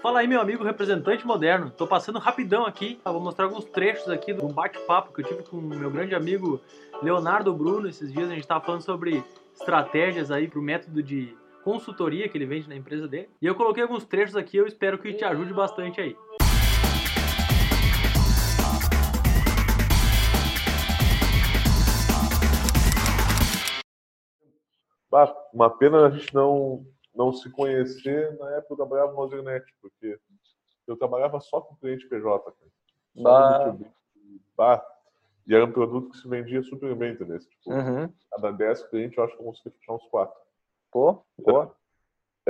Fala aí, meu amigo representante moderno. Tô passando rapidão aqui. Vou mostrar alguns trechos aqui um bate-papo que eu tive com meu grande amigo Leonardo Bruno. Esses dias a gente tava falando sobre estratégias aí pro método de consultoria que ele vende na empresa dele. E eu coloquei alguns trechos aqui, eu espero que te ajude bastante aí. uma pena a gente não não se conhecer na época eu trabalhava no Ozernet, porque eu trabalhava só com cliente PJ. Cara. Bah. E era um produto que se vendia super bem, entendeu? Tipo, uhum. Cada 10 clientes, eu acho que eu consegui fechar uns 4. Pô, pô. É,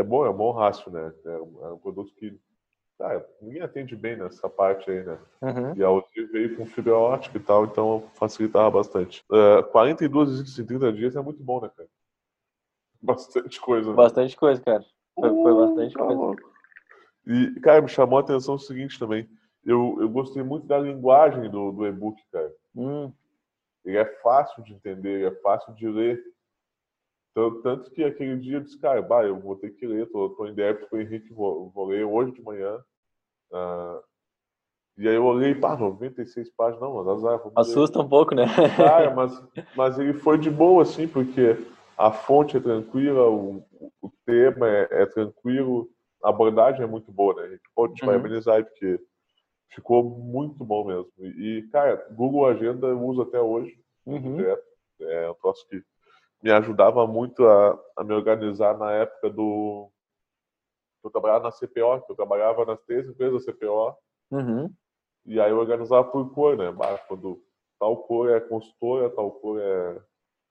é bom, é um bom rácio, né? É um, é um produto que ninguém atende bem nessa parte aí, né? Uhum. E a Ozir veio com fibra ótica e tal, então facilitava bastante. Uh, 42 visitas em 30 dias é muito bom, né, cara? Bastante coisa. Né? Bastante coisa, cara. Foi, foi bastante uh, coisa. E, cara, me chamou a atenção o seguinte também. Eu, eu gostei muito da linguagem do, do e-book, cara. Hum. Ele é fácil de entender, é fácil de ler. Tanto, tanto que aquele dia eu disse, cara, bah, eu vou ter que ler, tô, tô em débito com o Henrique, vou, vou ler hoje de manhã. Uh, e aí eu olhei, pá, 96 páginas, não, mas azar. Assusta ler. um pouco, né? Cara, mas, mas ele foi de boa, assim, porque a fonte é tranquila, o, o tema é, é, tranquilo, a abordagem é muito boa, né? A gente pode te uhum. parabenizar porque ficou muito bom mesmo. E, cara, Google Agenda eu uso até hoje, uhum. direto. É um troço que me ajudava muito a, a me organizar na época do. Eu trabalhava na CPO, eu trabalhava nas três empresas da CPO. Uhum. E aí eu organizava por cor, né? Quando tal cor é consultora, tal cor é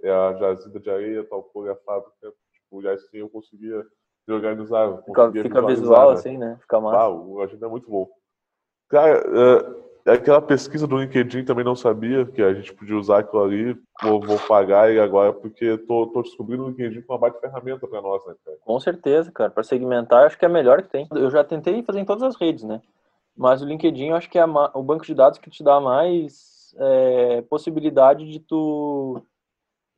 é a jazida de areia, tal cor é a fábrica. Tipo, já assim eu conseguia me organizar. Fica, fica visual né? assim, né? Fica massa. Ah, o agenda é muito bom. Cara, é, aquela pesquisa do LinkedIn também não sabia que a gente podia usar aquilo ali. Vou, vou pagar e agora, porque tô, tô descobrindo o LinkedIn com uma baita ferramenta para nós, né, cara? Com certeza, cara. Para segmentar, acho que é a melhor que tem. Eu já tentei fazer em todas as redes, né? Mas o LinkedIn, eu acho que é o banco de dados que te dá mais é, possibilidade de tu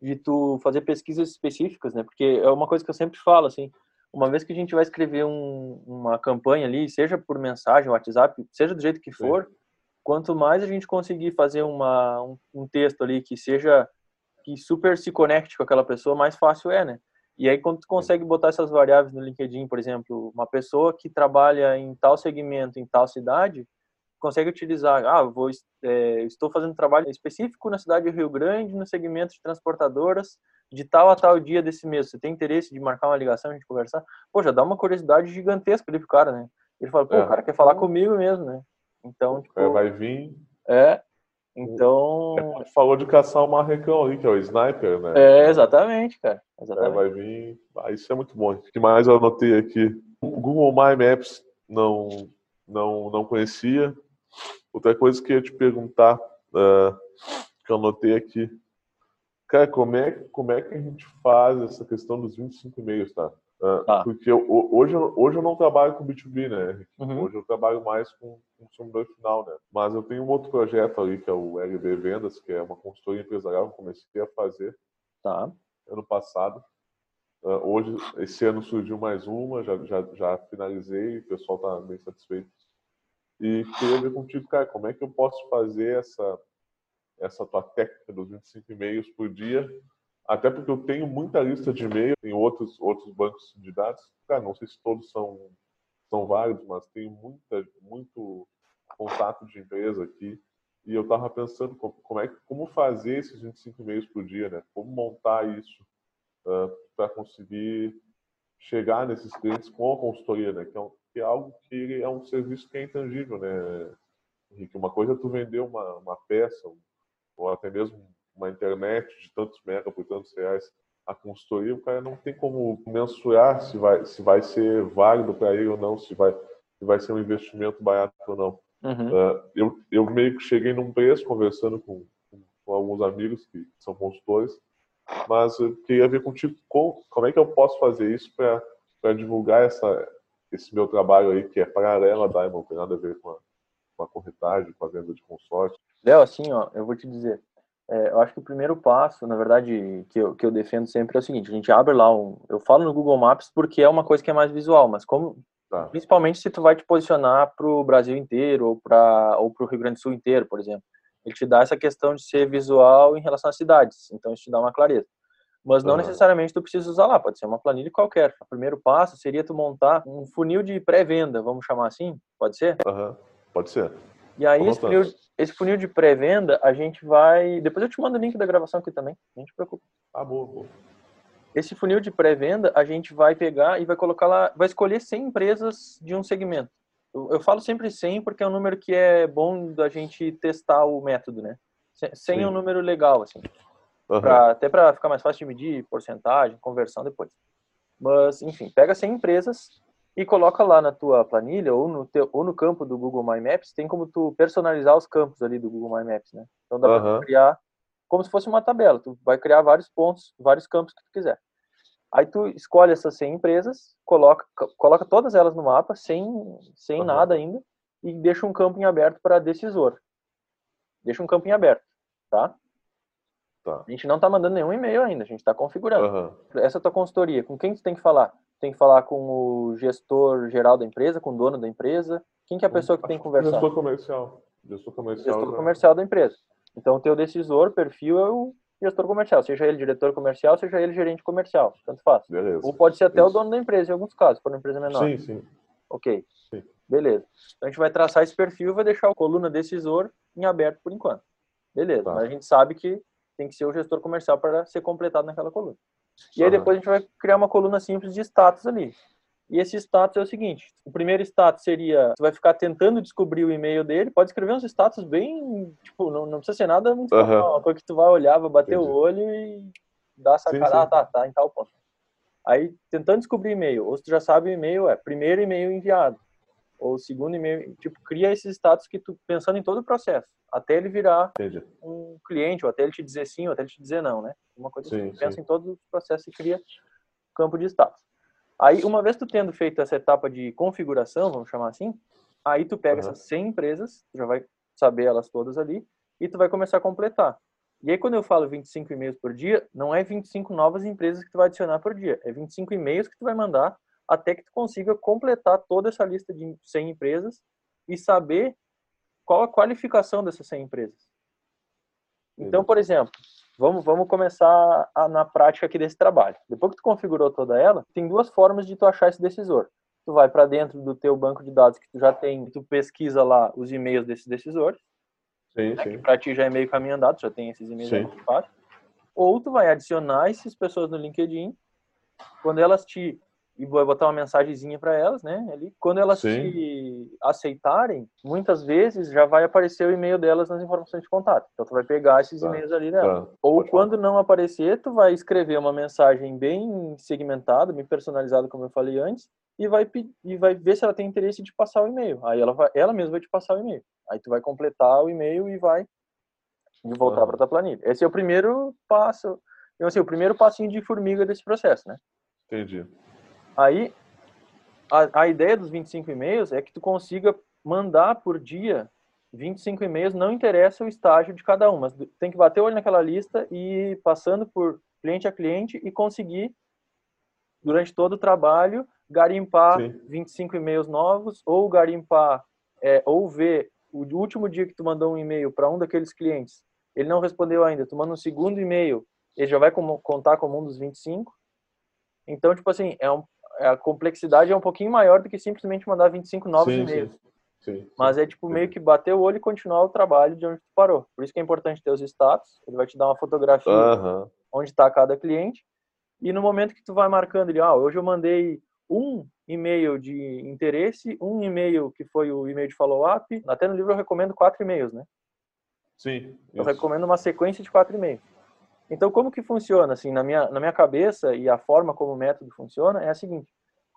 de tu fazer pesquisas específicas, né? Porque é uma coisa que eu sempre falo, assim, uma vez que a gente vai escrever um, uma campanha ali, seja por mensagem, WhatsApp, seja do jeito que for, Sim. quanto mais a gente conseguir fazer uma, um, um, texto ali que seja que super se conecte com aquela pessoa, mais fácil é, né? E aí quando tu consegue botar essas variáveis no LinkedIn, por exemplo, uma pessoa que trabalha em tal segmento, em tal cidade, consegue utilizar, ah, vou, é, estou fazendo trabalho específico na cidade de Rio Grande, no segmento de transportadoras, de tal a tal dia desse mês. Você tem interesse de marcar uma ligação, a gente conversar? Pô, já dá uma curiosidade gigantesca ali pro cara, né? Ele fala, pô, é. o cara quer falar comigo mesmo, né? Então, tipo... É, vai vir... É, então... É, falou de caçar o marrecão ali, que é o sniper, né? É, exatamente, cara. Exatamente. É, vai vir... Ah, isso é muito bom. O que mais eu anotei aqui? O Google My Maps não, não, não conhecia. Outra coisa que eu ia te perguntar, uh, que eu anotei aqui. Cara, como é, como é que a gente faz essa questão dos 25 e-mails, tá? Uh, ah. Porque eu, hoje, hoje eu não trabalho com B2B, né? Uhum. Hoje eu trabalho mais com consumidor final, né? Mas eu tenho um outro projeto ali, que é o LB Vendas, que é uma consultoria empresarial que eu comecei a fazer tá. ano passado. Uh, hoje, esse ano surgiu mais uma, já, já, já finalizei, o pessoal está bem satisfeito e queria ver contigo, cara, como é que eu posso fazer essa, essa tua técnica dos 25 e-mails por dia? Até porque eu tenho muita lista de e-mail em outros, outros bancos de dados. Cara, não sei se todos são, são válidos, mas tenho muita, muito contato de empresa aqui. E eu estava pensando como, é, como fazer esses 25 e-mails por dia, né? Como montar isso uh, para conseguir chegar nesses clientes com a consultoria, né? Que é, um, que é algo que é um serviço que é intangível, né, Henrique? Uma coisa é tu vender uma, uma peça, ou até mesmo uma internet de tantos mega por tantos reais. A consultoria, o cara não tem como mensurar se vai, se vai ser válido para ele ou não, se vai, se vai ser um investimento barato ou não. Uhum. Uh, eu, eu meio que cheguei num preço conversando com, com, com alguns amigos que são consultores, mas eu queria ver contigo como, como é que eu posso fazer isso para divulgar essa, esse meu trabalho aí, que é paralelo a Diamond, tem nada a ver com a, com a corretagem, com a venda de consórcio. Léo, assim, ó, eu vou te dizer, é, eu acho que o primeiro passo, na verdade, que eu, que eu defendo sempre é o seguinte, a gente abre lá um... Eu falo no Google Maps porque é uma coisa que é mais visual, mas como Tá. Principalmente se tu vai te posicionar para o Brasil inteiro ou para ou o Rio Grande do Sul inteiro, por exemplo. Ele te dá essa questão de ser visual em relação às cidades, então isso te dá uma clareza. Mas não uhum. necessariamente tu precisa usar lá, pode ser uma planilha qualquer. O primeiro passo seria tu montar um funil de pré-venda, vamos chamar assim, pode ser? Uhum. Pode ser. E aí esse funil, esse funil, de pré-venda, a gente vai... Depois eu te mando o link da gravação aqui também, não te preocupa. Ah, boa, boa. Esse funil de pré-venda, a gente vai pegar e vai colocar lá, vai escolher 100 empresas de um segmento. Eu, eu, falo sempre 100 porque é um número que é bom da gente testar o método, né? 100 Sim. é um número legal, assim. Uhum. Pra, até para ficar mais fácil de medir porcentagem, conversão depois. Mas, enfim, pega 100 empresas e coloca lá na tua planilha ou no, teu, ou no campo do Google My Maps, tem como tu personalizar os campos ali do Google My Maps, né? Então dá uhum. para criar como se fosse uma tabela. Tu vai criar vários pontos, vários campos que tu quiser. Aí tu escolhe essas 100 empresas, coloca, coloca todas elas no mapa, sem, sem uhum. nada ainda, e deixa um campo em aberto para decisor. Deixa um campo em aberto, tá? Tá? A gente não está mandando nenhum e-mail ainda, a gente está configurando. Uhum. Essa é a tua consultoria, com quem tu tem que falar? Tem que falar com o gestor geral da empresa, com o dono da empresa? Quem que é a pessoa que tem que conversar? Gestor comercial. Gestor comercial, gestor comercial da empresa. Então, o teu decisor, perfil, é o gestor comercial, seja ele diretor comercial, seja ele gerente comercial, tanto faz. Beleza. Ou pode ser até Isso. o dono da empresa, em alguns casos, for uma empresa menor. Sim, sim. Ok. Sim. Beleza. Então, a gente vai traçar esse perfil e vai deixar a coluna decisor em aberto por enquanto. Beleza. Tá. Mas a gente sabe que tem que ser o gestor comercial para ser completado naquela coluna. E aí depois a gente vai criar uma coluna simples de status ali. E esse status é o seguinte: o primeiro status seria, você vai ficar tentando descobrir o e-mail dele, pode escrever uns status bem, tipo, não, não precisa ser nada muito uhum. uma coisa que tu vai olhar, vai bater Entendi. o olho e dar essa sim, cara, sim. ah, tá, tá, em tal ponto. Aí, tentando descobrir e-mail, ou se tu já sabe o e-mail, é primeiro e-mail enviado, ou segundo e-mail, tipo, cria esses status que tu, pensando em todo o processo, até ele virar Entendi. um cliente, ou até ele te dizer sim, ou até ele te dizer não, né? Uma coisa sim, assim, pensa em todo o processo e cria campo de status. Aí, uma vez tu tendo feito essa etapa de configuração, vamos chamar assim, aí tu pega uhum. essas 100 empresas, tu já vai saber elas todas ali, e tu vai começar a completar. E aí, quando eu falo 25 e-mails por dia, não é 25 novas empresas que tu vai adicionar por dia, é 25 e-mails que tu vai mandar até que tu consiga completar toda essa lista de 100 empresas e saber qual a qualificação dessas 100 empresas. Então, por exemplo, Vamos, vamos começar a, na prática aqui desse trabalho. Depois que tu configurou toda ela, tem duas formas de tu achar esse decisor. Tu vai para dentro do teu banco de dados que tu já tem, tu pesquisa lá os e-mails desses decisores. Sim, né, sim. Que para ti já é meio caminho andado, já tem esses e-mails muito fácil. Ou tu vai adicionar essas pessoas no LinkedIn. Quando elas te e vou botar uma mensagenzinha para elas, né? Ali, quando elas Sim. te aceitarem, muitas vezes já vai aparecer o e-mail delas nas informações de contato. Então tu vai pegar esses tá. e-mails ali dela. Tá. Ou quando falar. não aparecer, tu vai escrever uma mensagem bem segmentada, bem personalizada, como eu falei antes, e vai e vai ver se ela tem interesse de passar o e-mail. Aí ela vai, ela mesma vai te passar o e-mail. Aí tu vai completar o e-mail e vai voltar para tua planilha. Esse é o primeiro passo, então, assim, o primeiro passinho de formiga desse processo, né? Entendi. Aí, a, a ideia dos 25 e-mails é que tu consiga mandar por dia 25 e-mails, não interessa o estágio de cada um, mas tem que bater o olho naquela lista e ir passando por cliente a cliente e conseguir, durante todo o trabalho, garimpar Sim. 25 e-mails novos ou garimpar, é, ou ver o último dia que tu mandou um e-mail para um daqueles clientes, ele não respondeu ainda, tu manda um segundo e-mail, ele já vai como, contar como um dos 25. Então, tipo assim, é um, a complexidade é um pouquinho maior do que simplesmente mandar 25 novos e-mails. Sim, sim, Mas é tipo sim. meio que bater o olho e continuar o trabalho de onde tu parou. Por isso que é importante ter os status. Ele vai te dar uma fotografia uhum. onde está cada cliente. E no momento que tu vai marcando ele, ah, hoje eu mandei um e-mail de interesse, um e-mail que foi o e-mail de follow-up. Até no livro eu recomendo quatro e-mails, né? Sim. Eu isso. recomendo uma sequência de quatro e-mails. Então, como que funciona? Assim, na minha, na minha cabeça e a forma como o método funciona é a seguinte: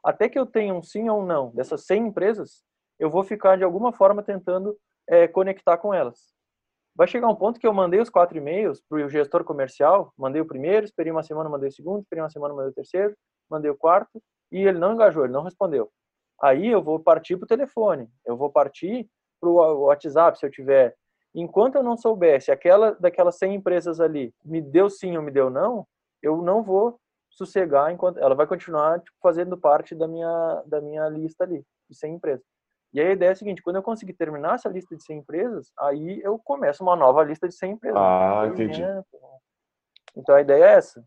até que eu tenha um sim ou um não dessas 100 empresas, eu vou ficar de alguma forma tentando é, conectar com elas. Vai chegar um ponto que eu mandei os quatro e-mails para o gestor comercial, mandei o primeiro, esperei uma semana, mandei o segundo, esperei uma semana, mandei o terceiro, mandei o quarto, e ele não engajou, ele não respondeu. Aí eu vou partir para o telefone, eu vou partir para o WhatsApp, se eu tiver enquanto eu não soubesse aquela daquelas 100 empresas ali me deu sim ou me deu não, eu não vou sossegar enquanto ela vai continuar tipo, fazendo parte da minha da minha lista ali de 100 empresas. E a ideia é a seguinte, quando eu conseguir terminar essa lista de 100 empresas, aí eu começo uma nova lista de 100 empresas. Ah, entendi. Então a ideia é essa.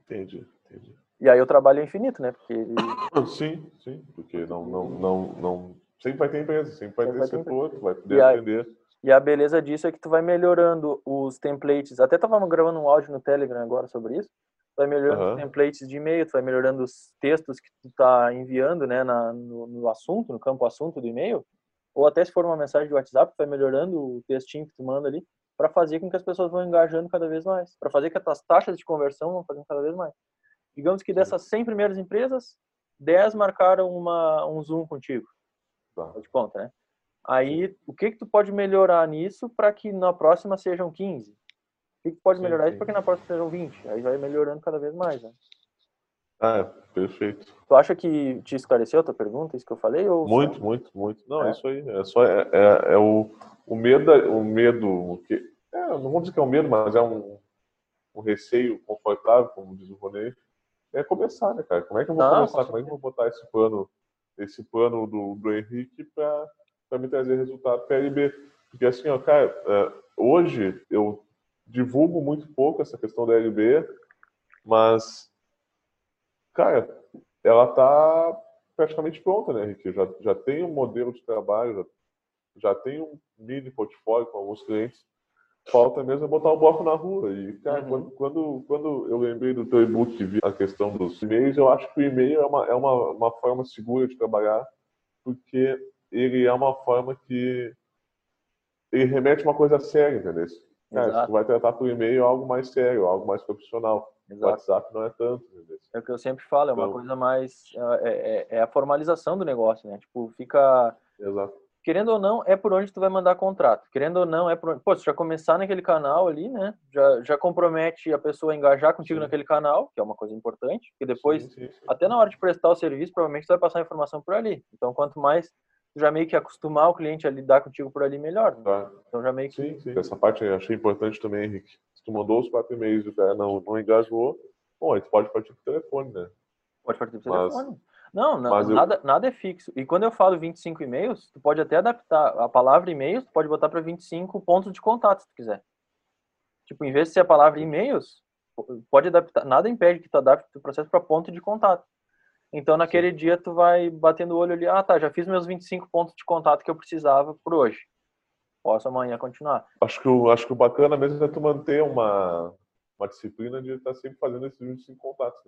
Entendi, entendi. E aí o trabalho é infinito, né? Porque ele... Sim, sim, porque não, não, não, não... Sempre vai ter empresa, sempre vai Sempre ter vai setor, vai poder E aí-. E a beleza disso é que tu vai melhorando os templates. Até tava gravando um áudio no Telegram agora sobre isso. Tu vai melhorando os Aham. templates de e-mail, tu vai melhorando os textos que tu tá enviando, né, na, no, no assunto, no campo assunto do e-mail. Ou até se for uma mensagem de WhatsApp, tu vai melhorando o textinho que tu manda ali para fazer com que as pessoas vão engajando cada vez mais, para fazer com que as taxas de conversão vão fazendo cada vez mais. Digamos que dessas 100 primeiras empresas, 10 marcaram uma, um Zoom contigo. Tá. De conta, né? Aí, o que que tu pode melhorar nisso para que na próxima sejam 15? O que que tu pode melhorar isso para que na próxima sejam 20? Aí vai melhorando cada vez mais, né? Ah, é, perfeito. Tu acha que te esclareceu a tua pergunta, isso que eu falei? Ou Muito, muito, muito. Não, é, isso aí. É só é, é, é o, o medo, o medo, que é, não vamos dizer que é um medo, mas é um, um receio confortável, como diz o Ronei, é começar, né, cara? Como é que eu vou Não, começar? com Como é que eu vou botar esse plano, esse plano do, do Henrique para para me trazer resultado para a LB? Porque assim, ó, cara, é, hoje eu divulgo muito pouco essa questão da LB, mas cara, ela tá praticamente pronta, né, Henrique? Já, já tem um modelo de trabalho, já, já tem um mini portfólio com alguns clientes. Falta mesmo é botar o bloco na rua. E, cara, Uhum. quando, quando, quando eu lembrei do teu e-book e vi a questão dos e-mails, eu acho que o e-mail é uma, é uma, uma forma segura de trabalhar, porque ele é uma forma que ele remete uma coisa séria, entendeu? Cara, se Exato. tu vai tratar por e-mail é algo mais sério, algo mais profissional. O Exato. WhatsApp não é tanto, entendeu? É o que eu sempre falo, é uma Então- coisa mais. É, é- é a formalização do negócio, né? Tipo, fica. Exato. Querendo ou não, é por onde tu vai mandar contrato. Querendo ou não, é por onde. Pô, se já começar naquele canal ali, né? Já, já compromete a pessoa a engajar contigo Sim. naquele canal, que é uma coisa importante. Porque depois, Sim, sim, até na hora de prestar o serviço, provavelmente tu vai passar a informação por ali. Então, quanto mais já meio que acostumar o cliente a lidar contigo por ali, melhor. Tá. Então, já meio que. Sim, sim. Essa parte eu achei importante também, Henrique. Se tu mandou os quatro e-mails e o cara não, não engajou, bom, aí tu pode partir pro telefone, né? Pode partir pro Mas- telefone. Não, não mas eu- nada, nada é fixo. E quando eu falo 25 e-mails, tu pode até adaptar a palavra e-mails, tu pode botar para 25 pontos de contato, se tu quiser. Tipo, em vez de ser a palavra e-mails, pode adaptar, nada impede que tu adapte o processo para ponto de contato. Então, naquele dia, tu vai batendo o olho ali, ah, tá, já fiz meus 25 pontos de contato que eu precisava por hoje. Posso amanhã continuar. Acho que, o, acho que o bacana mesmo é tu manter uma, uma disciplina de estar sempre fazendo esses 25 contatos,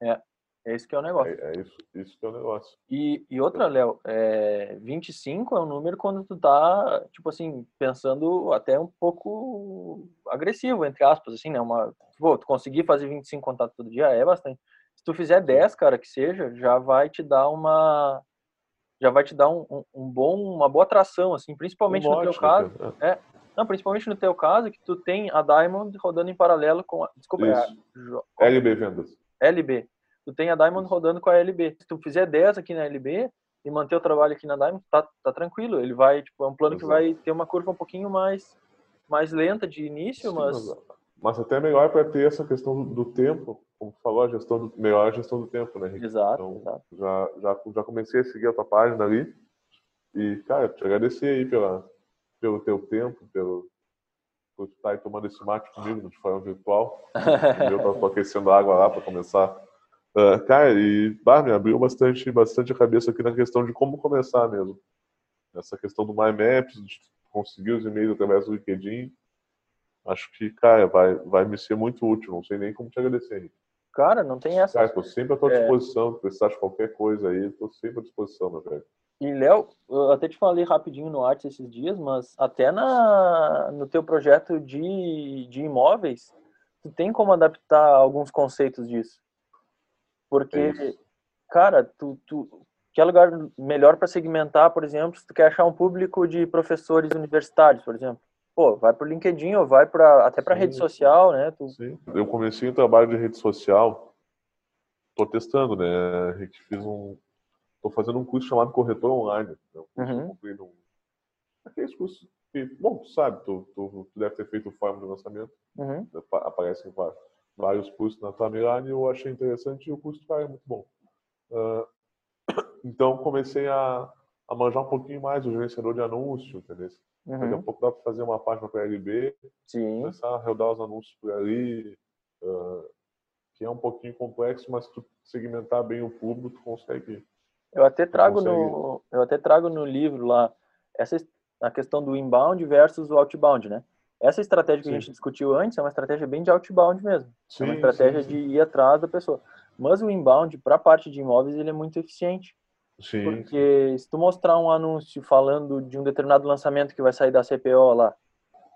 né? É esse que é o negócio. É, é isso, isso que é o negócio. E, e outra, Léo, é, 25 é um número quando tu tá, tipo assim, pensando até um pouco agressivo, entre aspas, assim, né? Uma, pô, tu conseguir fazer 25 contatos todo dia é bastante. Se tu fizer 10, cara, que seja, já vai te dar uma já vai te dar um, um, um bom, uma boa atração, assim, principalmente Um no teu lote, caso. né? Não, principalmente no teu caso, que tu tem a Diamond rodando em paralelo com a, desculpa, é a LB Vendas. LB. Tu tem a Diamond rodando com a LB. Se tu fizer 10 aqui na LB e manter o trabalho aqui na Diamond, tá, tá tranquilo. Ele vai, tipo, é um plano que Exato. vai ter uma curva um pouquinho mais, mais lenta de início, Sim, mas mas, mas até melhor para ter essa questão do, tempo, como tu falou, a gestão do, melhor a gestão do tempo, né, Henrique? exato, Então, exato. já, já, já comecei a seguir a tua página ali. E, cara, te agradecer aí pela, pelo teu tempo, pelo, por estar aí tomando esse mate comigo de forma virtual. eu tava aquecendo água lá para começar. Ah, cara, e bah, me abriu bastante, bastante a cabeça aqui na questão de como começar mesmo. Essa questão do My Maps, de conseguir os e-mails através do LinkedIn. Acho que, cara, vai, vai me ser muito útil. Não sei nem como te agradecer, Henrique. Cara, não tem essa. Cara, tô sempre à tua É. disposição. Se precisar de qualquer coisa aí, tô sempre à disposição, meu velho. E, Léo, eu até te falei rapidinho no Arts esses dias, mas até na, no teu projeto de, de imóveis, tu tem como adaptar alguns conceitos disso. Porque, É cara, tu, tu quer lugar melhor para segmentar, por exemplo, se tu quer achar um público de professores universitários, por exemplo. Pô, vai pro LinkedIn ou vai para até para Sim, rede social, né? Tu, Sim. Eu comecei um trabalho de rede social. Tô testando, né? Fiz um. Tô fazendo um curso chamado Corretor Online. né? Um curso Uhum. comprei num. Aqueles cursos que, bom, tu sabe, tu, tu, tu deve ter feito o forma de lançamento, Uhum. apa- aparece em vários. cursos na Timeline, eu achei interessante e o custo cara, é muito bom. Uh, então comecei a, a manjar um pouquinho mais o gerenciador de anúncio, entendeu? Uhum. Daqui a pouco dá para fazer uma página para LB, Sim. começar a rodar os anúncios por ali, uh, que é um pouquinho complexo, mas se tu segmentar bem o público, tu consegue. Eu até trago consegue... no eu até trago no livro lá essa a questão do inbound versus o outbound, né? Essa estratégia que sim. a gente discutiu antes é uma estratégia bem de outbound mesmo. Sim, é uma estratégia sim, de ir atrás da pessoa. Mas o inbound, para a parte de imóveis, ele é muito eficiente. Sim. Porque se tu mostrar um anúncio falando de um determinado lançamento que vai sair da CPO lá,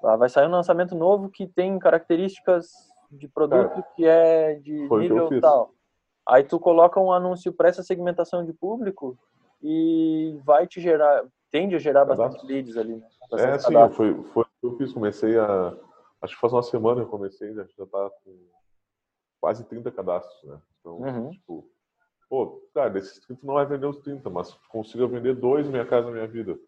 vai sair um lançamento novo que tem características de produto que é de nível tal. Aí tu coloca um anúncio para essa segmentação de público e vai te gerar, tende a gerar bastante leads ali. Né? É, sim, foi, foi o que eu fiz. Comecei a. Acho que faz uma semana eu comecei, já, já tá com quase 30 cadastros, né? Então, uhum. tipo, pô, cara, desses 30 não vai vender os 30, mas consiga vender dois Minha Casa Minha Vida.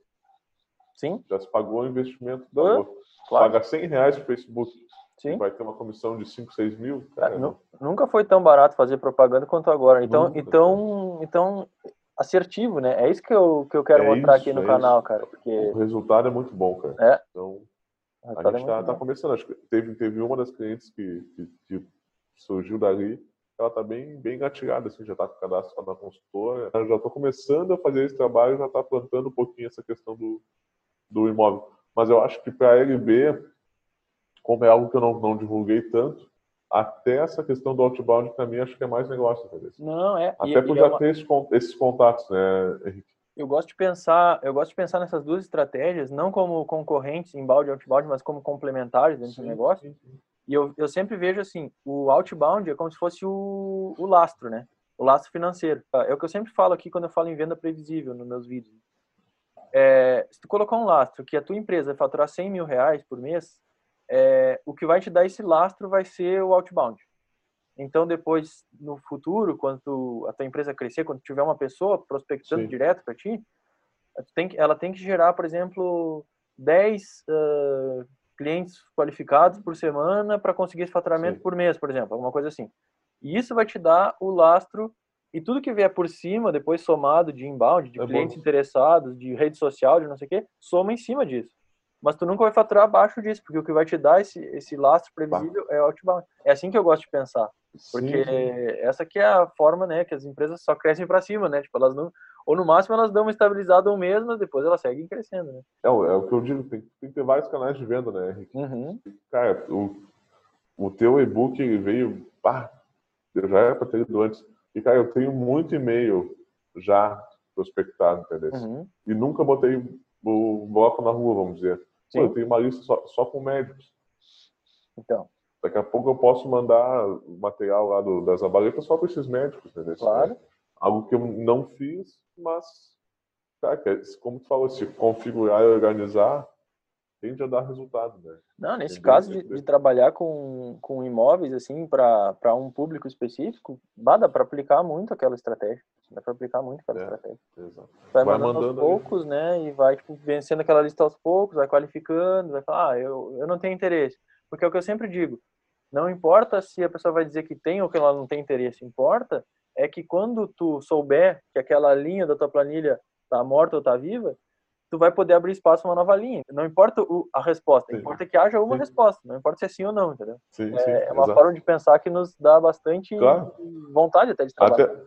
Sim. Já se pagou o investimento. Pagou. Claro. Paga 100 reais pro Facebook. Sim. Vai ter uma comissão de 5, 6 mil. Cara, nunca foi tão barato fazer propaganda quanto agora. Então, nunca, então, então assertivo, né? É isso que eu, que eu quero é mostrar isso, aqui no é canal, isso. cara. Porque... O resultado é muito bom, cara. É. Então, a gente está é tá começando. Acho que teve, teve uma das clientes que, que, que surgiu dali, ela está bem, bem engatilhada, assim, já está com o cadastro na consultora. Eu já estou começando a fazer esse trabalho, já está plantando um pouquinho essa questão do, do imóvel. Mas eu acho que para a LB, como é algo que eu não, não divulguei tanto, até essa questão do outbound, para mim, acho que é mais negócio. Entendeu? Não, é. Até por é já é uma... ter esses contatos, né, Henrique? Eu gosto de pensar, eu gosto de pensar nessas duas estratégias, não como concorrentes em balde e outbound, mas como complementares dentro sim, do negócio. Sim, sim. E eu, eu sempre vejo assim, o outbound é como se fosse o, o lastro, né? O lastro financeiro. É o que eu sempre falo aqui quando eu falo em venda previsível nos meus vídeos. É, se tu colocar um lastro que a tua empresa faturar 100 mil reais por mês, é, o que vai te dar esse lastro vai ser o outbound. Então, depois, no futuro, quando tu, a tua empresa crescer, quando tiver uma pessoa prospectando Sim. direto para ti, tem ela tem que gerar, por exemplo, 10 uh, clientes qualificados por semana para conseguir esse faturamento Sim. por mês, por exemplo, alguma coisa assim. E isso vai te dar o lastro e tudo que vier por cima, depois somado de inbound, de é clientes bom. interessados, de rede social, de não sei o quê, soma em cima disso mas tu nunca vai faturar abaixo disso, porque o que vai te dar esse, esse lastro previsível é o outbound. É assim que eu gosto de pensar. Porque Sim. essa que é a forma, né, que as empresas só crescem para cima, né? Tipo, elas não ou no máximo elas dão uma estabilizada um mês, mas depois elas seguem crescendo, né? É, é o que eu digo, tem, tem que ter vários canais de venda, né, Henrique? Uhum. Cara, o, o teu e-book veio, pá, eu já era para ter ido antes. E, cara, eu tenho muito e-mail já prospectado, entendeu? Uhum. E nunca botei o bloco na rua, vamos dizer. Pô, eu tenho uma lista só, só com médicos. Então. Daqui a pouco eu posso mandar material lá do, das abaletas só para esses médicos, entendeu? Claro. Algo que eu não fiz, mas, cara, é, como tu falou, se configurar e organizar, tende a dar resultado, né? Não, nesse Entendeu? caso de, de, trabalhar com, com imóveis, assim, para um público específico, dá para aplicar muito aquela estratégia. Dá para aplicar muito aquela é, estratégia. Exato. Vai, vai mandando, mandando, aos poucos, né? E vai, tipo, vencendo aquela lista aos poucos, vai qualificando, vai falar, ah, eu, eu não tenho interesse. Porque é o que eu sempre digo, não importa se a pessoa vai dizer que tem ou que ela não tem interesse, importa é que quando tu souber que aquela linha da tua planilha tá morta ou tá viva, tu vai poder abrir espaço para uma nova linha. Não importa o, a resposta, sim. importa que haja uma sim. resposta, não importa se é sim ou não, entendeu? Sim, é, é, uma exato. forma de pensar que nos dá bastante claro. vontade até de trabalhar. Até,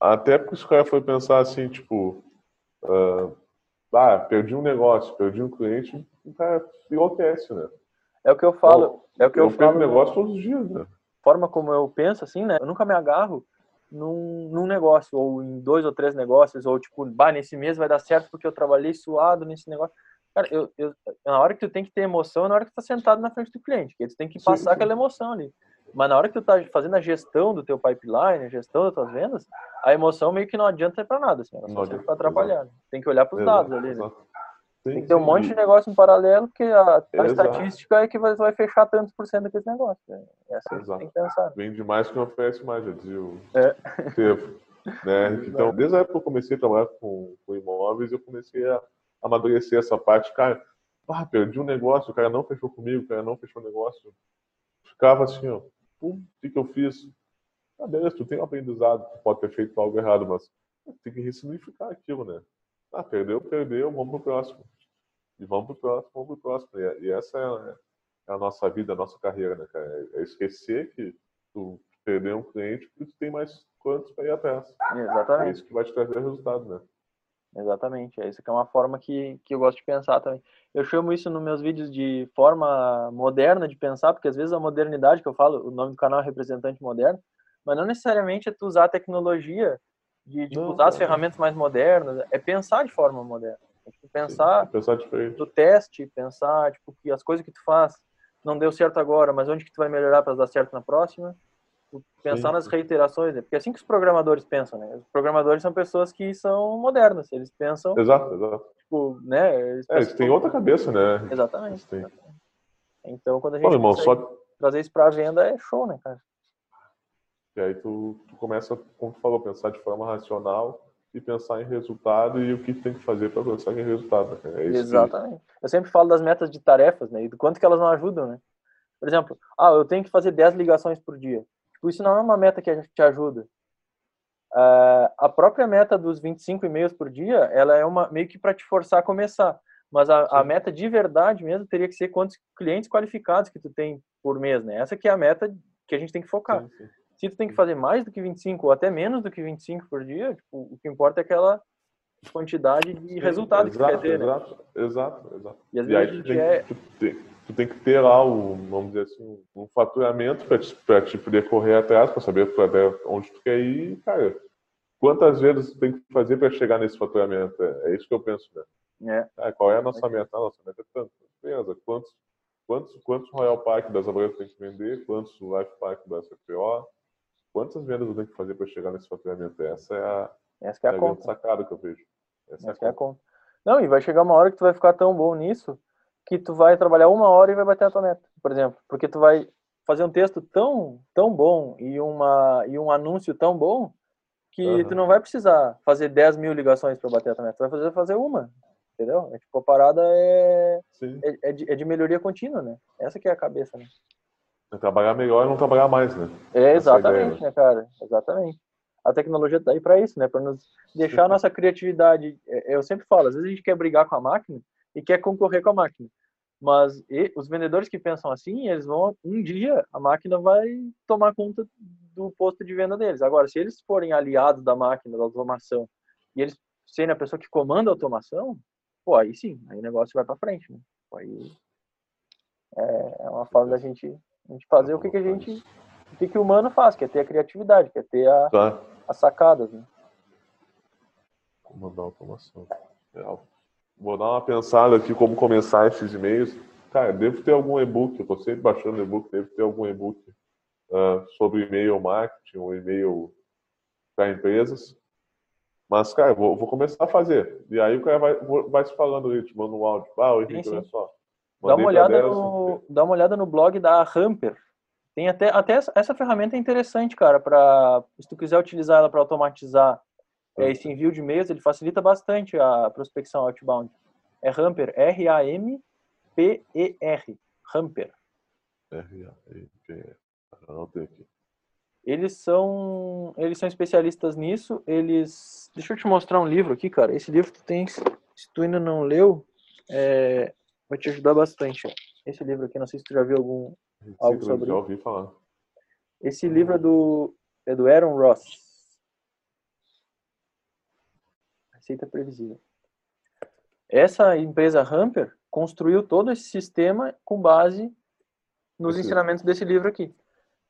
até porque os caras foi pensar assim, tipo, uh, ah, perdi um negócio, perdi um cliente, o cara enlouquece, né? É o que eu falo. Pô, é o que eu, eu falo. negócio todos os dias, né? Forma como eu penso, assim, né? Eu nunca me agarro num, num negócio, ou em dois ou três negócios, ou tipo, bah, nesse mês vai dar certo porque eu trabalhei suado nesse negócio. Cara, eu, eu, na hora que tu tem que ter emoção, é na hora que tu tá sentado na frente do cliente, que tu tem que passar sim, sim. aquela emoção ali. Mas na hora que tu tá fazendo a gestão do teu pipeline, a gestão das tuas vendas, a emoção meio que não adianta para nada, assim, ela só serve para atrapalhar. Né? Tem que olhar para os dados ali, né? Sim, tem que ter um monte de negócio em paralelo, porque a, a estatística é que vai, vai fechar tantos por cento daquele negócio. Né? É assim que tem que pensar. Vende mais que não oferece mais, já dizia o é. tempo. Né? Então, desde a época que eu comecei a trabalhar com, com imóveis, eu comecei a amadurecer essa parte. Cara, ah, perdi um negócio, o cara não fechou comigo, o cara não fechou o negócio. Ficava assim, ó, o que, que eu fiz? Ah, beleza, tu tem um aprendizado, tu pode ter feito algo errado, mas tem que ressignificar aquilo, né? Ah, perdeu, perdeu, vamos pro próximo. E vamos pro próximo, vamos pro próximo. E, e essa é, é, a nossa vida, a nossa carreira, né, cara? É esquecer que tu perder um cliente porque tu tem mais quantos para ir atrás. Exatamente. É isso que vai te trazer resultado, né? Exatamente. É isso que é uma forma que, que eu gosto de pensar também. Eu chamo isso nos meus vídeos de forma moderna de pensar, porque às vezes a modernidade que eu falo, o nome do canal é Representante Moderno, mas não necessariamente é tu usar a tecnologia de, de não, usar não. as ferramentas mais modernas, é pensar de forma moderna. É, tipo, pensar, Sim, pensar do teste, pensar tipo, que as coisas que tu faz não deu certo agora, mas onde que tu vai melhorar para dar certo na próxima pensar Sim. nas reiterações, né? porque é assim que os programadores pensam, né? Os programadores são pessoas que são modernas, eles pensam. Exato, exato. Tipo, né? Eles, é, eles têm outra cabeça, né? Exatamente. Então, quando a gente Pô, irmão, só... trazer isso para venda, é show, né, cara? E aí tu, tu começa, como tu falou, pensar de forma racional e pensar em resultado e o que tem que fazer para em resultado. Né? É Exatamente. Que... Eu sempre falo das metas de tarefas, né? E do quanto que elas não ajudam, né? Por exemplo, ah, eu tenho que fazer 10 ligações por dia. Tipo, isso não é uma meta que te ajuda. Uh, a própria meta dos 25 e-mails por dia, ela é uma meio que para te forçar a começar. Mas a, a, meta de verdade mesmo teria que ser quantos clientes qualificados que tu tem por mês, né? Essa que é a meta que a gente tem que focar. Sim, sim. Se tu tem que fazer mais do que 25 ou até menos do que 25 por dia, tipo, o que importa é aquela quantidade de sim, resultado exato, que tu quer ter, exato, né? Exato, exato. E às vezes e a gente é... tu tem que ter lá o, vamos dizer assim, um faturamento para te, pra te poder correr atrás, para saber até onde tu quer ir, cara. Quantas vezes tu tem que fazer para chegar nesse faturamento? É, é, isso que eu penso, né? É. qual é a nossa meta? A nossa meta é tanto. Beleza, quantos, quantos, quantos Royal Park das Abreu tem que vender? Quantos Life Park da SPO? Quantas vendas eu tenho que fazer para chegar nesse faturamento? Essa é a, Essa é a, é a conta. sacada que eu vejo. Essa, Essa é a conta. Não, e vai chegar uma hora que tu vai ficar tão bom nisso que tu vai trabalhar uma hora e vai bater a tua meta, por exemplo, porque tu vai fazer um texto tão tão bom e uma e um anúncio tão bom que uhum. tu não vai precisar fazer 10 mil ligações para bater a tua meta, tu vai fazer fazer uma, entendeu? É, tipo, a parada é, é, é, de, é, de, melhoria contínua, né? Essa que é a cabeça, né? É trabalhar melhor e não trabalhar mais, né? É, exatamente, né, cara? Exatamente. A tecnologia tá aí para isso, né? Para nos deixar a nossa criatividade. É, eu sempre falo, às vezes a gente quer brigar com a máquina, e quer concorrer com a máquina. Mas e, os vendedores que pensam assim, eles vão um dia a máquina vai tomar conta do posto de venda deles. Agora, se eles forem aliados da máquina, da automação, e eles serem a pessoa que comanda a automação, pô, aí sim, aí o negócio vai para frente, né? Aí é, é uma forma da gente, a gente fazer o que, que a gente, o que, que o humano faz, que é ter a criatividade, que é ter a, tá. as sacadas, né? Comandar a automação. Real vou dar uma pensada aqui como começar esses e-mails. Cara, devo ter algum e-book, eu estou sempre baixando e-book, devo ter algum e-book uh, sobre e-mail marketing ou e-mail para empresas. Mas, cara, vou, vou, começar a fazer. E aí o cara vai, vai se falando ali, te manda um áudio. Ah, o Henrique, olha só. Dá uma, olhada no, dá uma olhada no blog da Hamper. Tem até, até essa, essa ferramenta é interessante, cara, para se tu quiser utilizar ela para automatizar é, esse envio de e-mails ele facilita bastante a prospecção outbound. É Ramper, R-A-M-P-E-R, Ramper. R-A-M-P-E-R, anotei aqui. Eles são, eles são especialistas nisso, eles... Deixa eu te mostrar um livro aqui, cara. Esse livro tu tem, se tu ainda não leu, é... vai te ajudar bastante. Esse livro aqui, não sei se tu já viu algum, algo sobre... Já ouvi falar. Esse livro é do, é do Aaron Ross. receita previsível. Essa empresa Hamper construiu todo esse sistema com base nos ensinamentos desse livro aqui.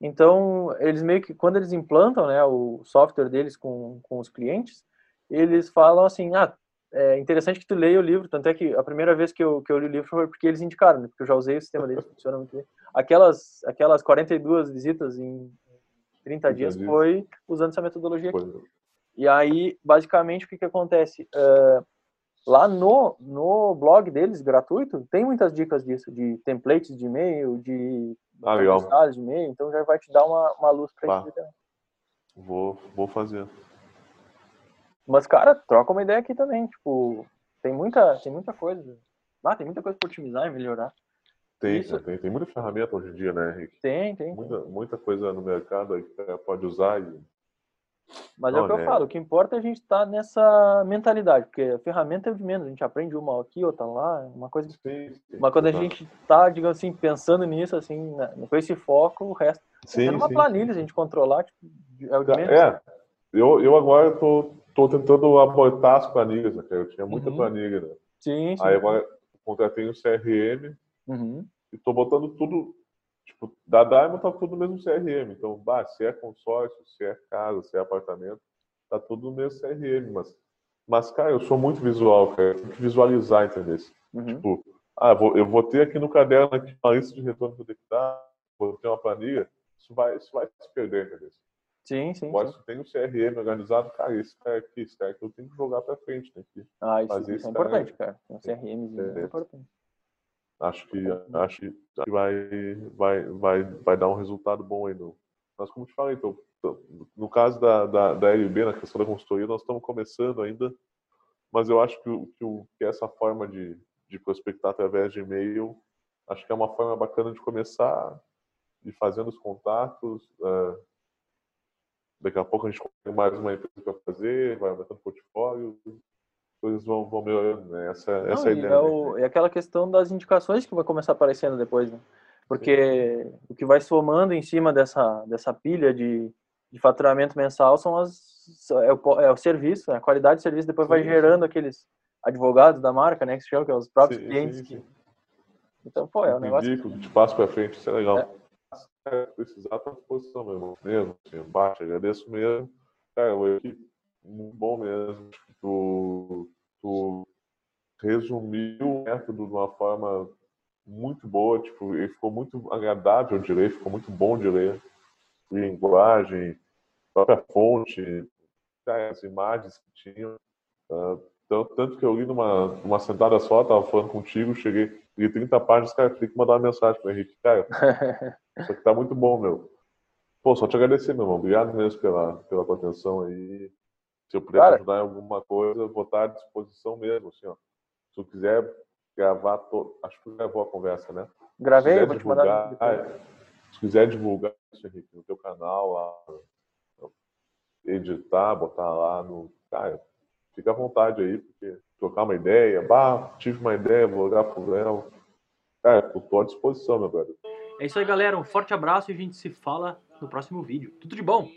Então, eles meio que, quando eles implantam né, o software deles com, com os clientes, eles falam assim, ah, é interessante que tu leia o livro, tanto é que a primeira vez que eu, que eu li o livro foi porque eles indicaram, né, porque eu já usei o sistema deles, funciona muito bem. Aquelas, aquelas 42 visitas em 30 dias foi usando essa metodologia aqui. E aí, basicamente, o que, que acontece? Uh, lá no, no blog deles, gratuito, tem muitas dicas disso, de templates de e-mail, de ah, de e-mail, então já vai te dar uma, uma luz para isso. Vou, vou fazer. Mas, cara, troca uma ideia aqui também, tipo, tem muita, tem muita coisa. Ah, tem muita coisa para otimizar e melhorar. Tem, Isso. tem, tem muita ferramenta hoje em dia, né, Henrique? Tem, tem. Muita, muita coisa no mercado aí que pode usar e Mas é o que eu Olha, falo, o que importa é a gente estar nessa mentalidade, porque a ferramenta é o de menos, a gente aprende uma aqui, outra lá, uma coisa. sim, sim, Mas quando a gente tá, digamos assim, pensando nisso, assim, né, com esse foco, o resto sim, é uma sim, planilha, a gente controlar, tipo, é o de Tá, menos. É, eu, eu agora tô, tô tentando abortar as planilhas, né, cara? Eu tinha muita Uhum. planilha, né? Sim, sim. Aí agora contratei um CRM Uhum. e tô botando tudo, tipo, da Diamond tá tudo no mesmo CRM. Então, bah, se é consórcio, se é casa, se é apartamento, tá tudo no mesmo CRM, mas, mas cara, eu sou muito visual, cara. Eu tenho que visualizar, entendeu? Uhum. Tipo, ah, vou- eu vou ter aqui no caderno aqui uma lista de retorno que eu tenho que dar, vou ter uma planilha, isso vai, isso vai se perder, entendeu? Sim, sim, sim. se tem um CRM organizado, cara, esse cara aqui, esse cara aqui, eu tenho que jogar pra frente, tem que Ah, isso, fazer isso é importante, cara. Um CRM é É. importante. Acho que, acho que vai, vai, vai, vai dar um resultado bom aí. No, mas, como te falei, tô, tô- no caso da, da, da LB, na questão da consultoria, nós estamos começando ainda, mas eu acho que, o- que, o- que essa forma de, de prospectar através de e-mail, acho que é uma forma bacana de começar, de fazendo os contatos. eh, daqui a pouco a gente consegue mais uma empresa para fazer, vai aumentando o portfólio, coisas vão, vão melhorando, né? Essa, Não, essa é a ideia. é, né? o- é aquela questão das indicações que vai começar aparecendo depois, né? Porque o que vai somando em cima dessa, dessa pilha de, de faturamento mensal são as, é, o, é o serviço, né? a qualidade de serviço, depois vai Sim, gerando aqueles advogados da marca, né? Que se chama, que é os próprios Sim, clientes. sim, que- sim. Então, pô, é um negócio. indico, te passo pra frente, isso é legal. É. Cara, precisar tá à disposição, meu irmão. Mesmo, assim, agradeço mesmo. Cara, foi aqui muito bom mesmo. Tu, tu resumiu o método de uma forma muito boa, tipo, ele ficou muito agradável de ler, ficou muito bom de ler. Linguagem, própria fonte, cara, as imagens que tinham. tanto, tanto que eu li numa, numa sentada só, tava falando contigo, cheguei, li 30 páginas, cara, tem que mandar uma mensagem pro Henrique. Cara, isso aqui tá muito bom, meu. Pô, só te agradecer, meu irmão. Obrigado mesmo pela, pela tua atenção aí. Se eu puder Cara. te ajudar em alguma coisa, eu vou estar à disposição mesmo, assim, ó. Se tu quiser gravar, to... acho que tu gravou a conversa, né? Gravei, eu vou te mandar. divulgar, depois. se quiser divulgar isso, Henrique, no teu canal lá, editar, botar lá no. Cara, fica à vontade aí, porque trocar uma ideia, bah, tive uma ideia, vou olhar pro Léo. Cara, eu tô à disposição, meu brother. É isso aí, galera. Um forte abraço e a gente se fala no próximo vídeo. Tudo de bom!